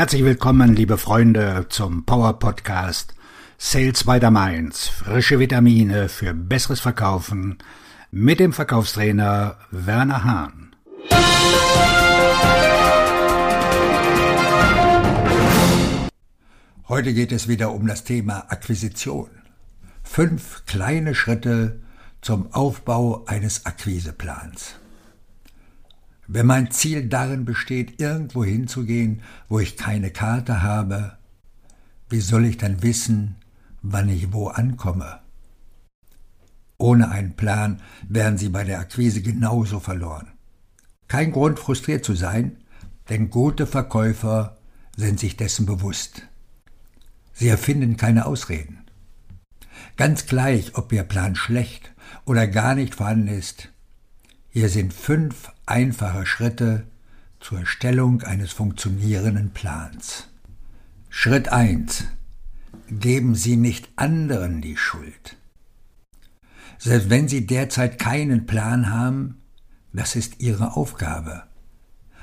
Herzlich willkommen, liebe Freunde, zum Power Podcast Sales by the Mainz. Frische Vitamine für besseres Verkaufen mit dem Verkaufstrainer Werner Hahn. Heute geht es wieder um das Thema Akquisition. Fünf kleine Schritte zum Aufbau eines Akquiseplans. Wenn mein Ziel darin besteht, irgendwo hinzugehen, wo ich keine Karte habe, wie soll ich dann wissen, wann ich wo ankomme? Ohne einen Plan wären Sie bei der Akquise genauso verloren. Kein Grund, frustriert zu sein, denn gute Verkäufer sind sich dessen bewusst. Sie erfinden keine Ausreden. Ganz gleich, ob Ihr Plan schlecht oder gar nicht vorhanden ist, hier sind fünf einfache Schritte zur Erstellung eines funktionierenden Plans. Schritt 1. Geben Sie nicht anderen die Schuld. Selbst wenn Sie derzeit keinen Plan haben, das ist Ihre Aufgabe.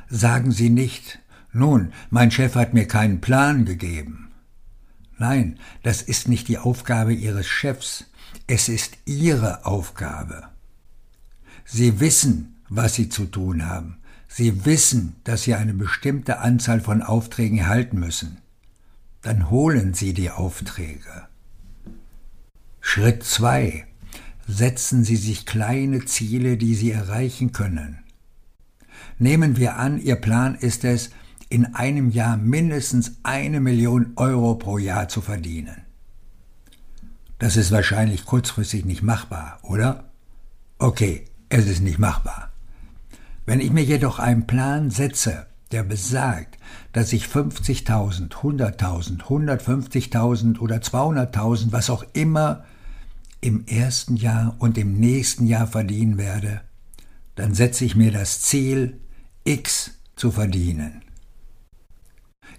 Sagen Sie nicht, nun, mein Chef hat mir keinen Plan gegeben. Nein, das ist nicht die Aufgabe Ihres Chefs, es ist Ihre Aufgabe. Sie wissen, was Sie zu tun haben. Sie wissen, dass Sie eine bestimmte Anzahl von Aufträgen erhalten müssen. Dann holen Sie die Aufträge. Schritt 2. Setzen Sie sich kleine Ziele, die Sie erreichen können. Nehmen wir an, Ihr Plan ist es, in einem Jahr mindestens eine Million Euro pro Jahr zu verdienen. Das ist wahrscheinlich kurzfristig nicht machbar, oder? Okay, es ist nicht machbar. Wenn ich mir jedoch einen Plan setze, der besagt, dass ich 50.000, 100.000, 150.000 oder 200.000, was auch immer, im ersten Jahr und im nächsten Jahr verdienen werde, dann setze ich mir das Ziel, X zu verdienen.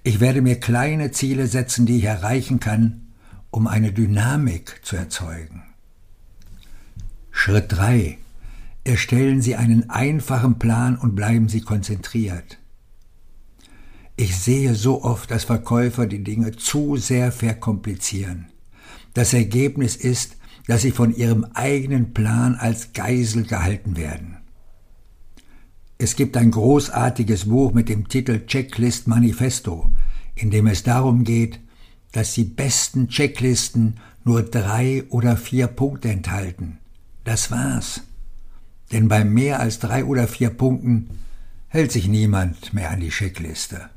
Ich werde mir kleine Ziele setzen, die ich erreichen kann, um eine Dynamik zu erzeugen. Schritt 3. Erstellen Sie einen einfachen Plan und bleiben Sie konzentriert. Ich sehe so oft, dass Verkäufer die Dinge zu sehr verkomplizieren. Das Ergebnis ist, dass sie von ihrem eigenen Plan als Geisel gehalten werden. Es gibt ein großartiges Buch mit dem Titel Checklist Manifesto, in dem es darum geht, dass die besten Checklisten nur drei oder vier Punkte enthalten. Das war's. Denn bei mehr als drei oder vier Punkten hält sich niemand mehr an die Checkliste.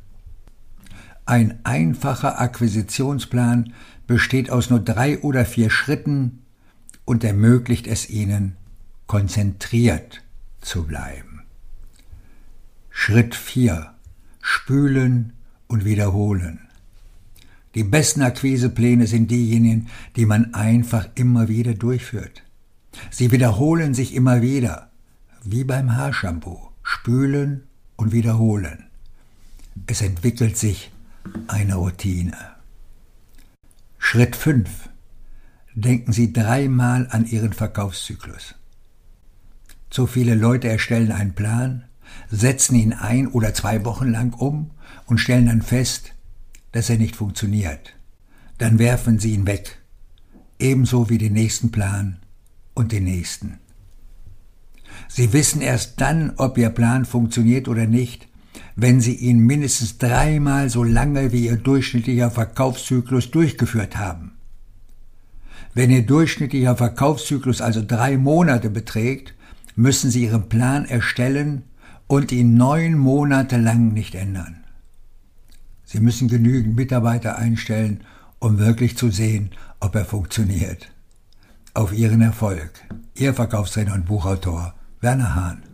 Ein einfacher Akquisitionsplan besteht aus nur drei oder vier Schritten und ermöglicht es ihnen, konzentriert zu bleiben. Schritt 4. Spülen und wiederholen. Die besten Akquisepläne sind diejenigen, die man einfach immer wieder durchführt. Sie wiederholen sich immer wieder, wie beim Haarshampoo, spülen und wiederholen. Es entwickelt sich eine Routine. Schritt 5. Denken Sie dreimal an Ihren Verkaufszyklus. Zu viele Leute erstellen einen Plan, setzen ihn ein oder zwei Wochen lang um und stellen dann fest, dass er nicht funktioniert. Dann werfen sie ihn weg, ebenso wie den nächsten Plan und den nächsten. Sie wissen erst dann, ob Ihr Plan funktioniert oder nicht, wenn Sie ihn mindestens dreimal so lange wie Ihr durchschnittlicher Verkaufszyklus durchgeführt haben. Wenn Ihr durchschnittlicher Verkaufszyklus also drei Monate beträgt, müssen Sie Ihren Plan erstellen und ihn neun Monate lang nicht ändern. Sie müssen genügend Mitarbeiter einstellen, um wirklich zu sehen, ob er funktioniert auf Ihren Erfolg. Ihr Verkaufstrainer und Buchautor Werner Hahn.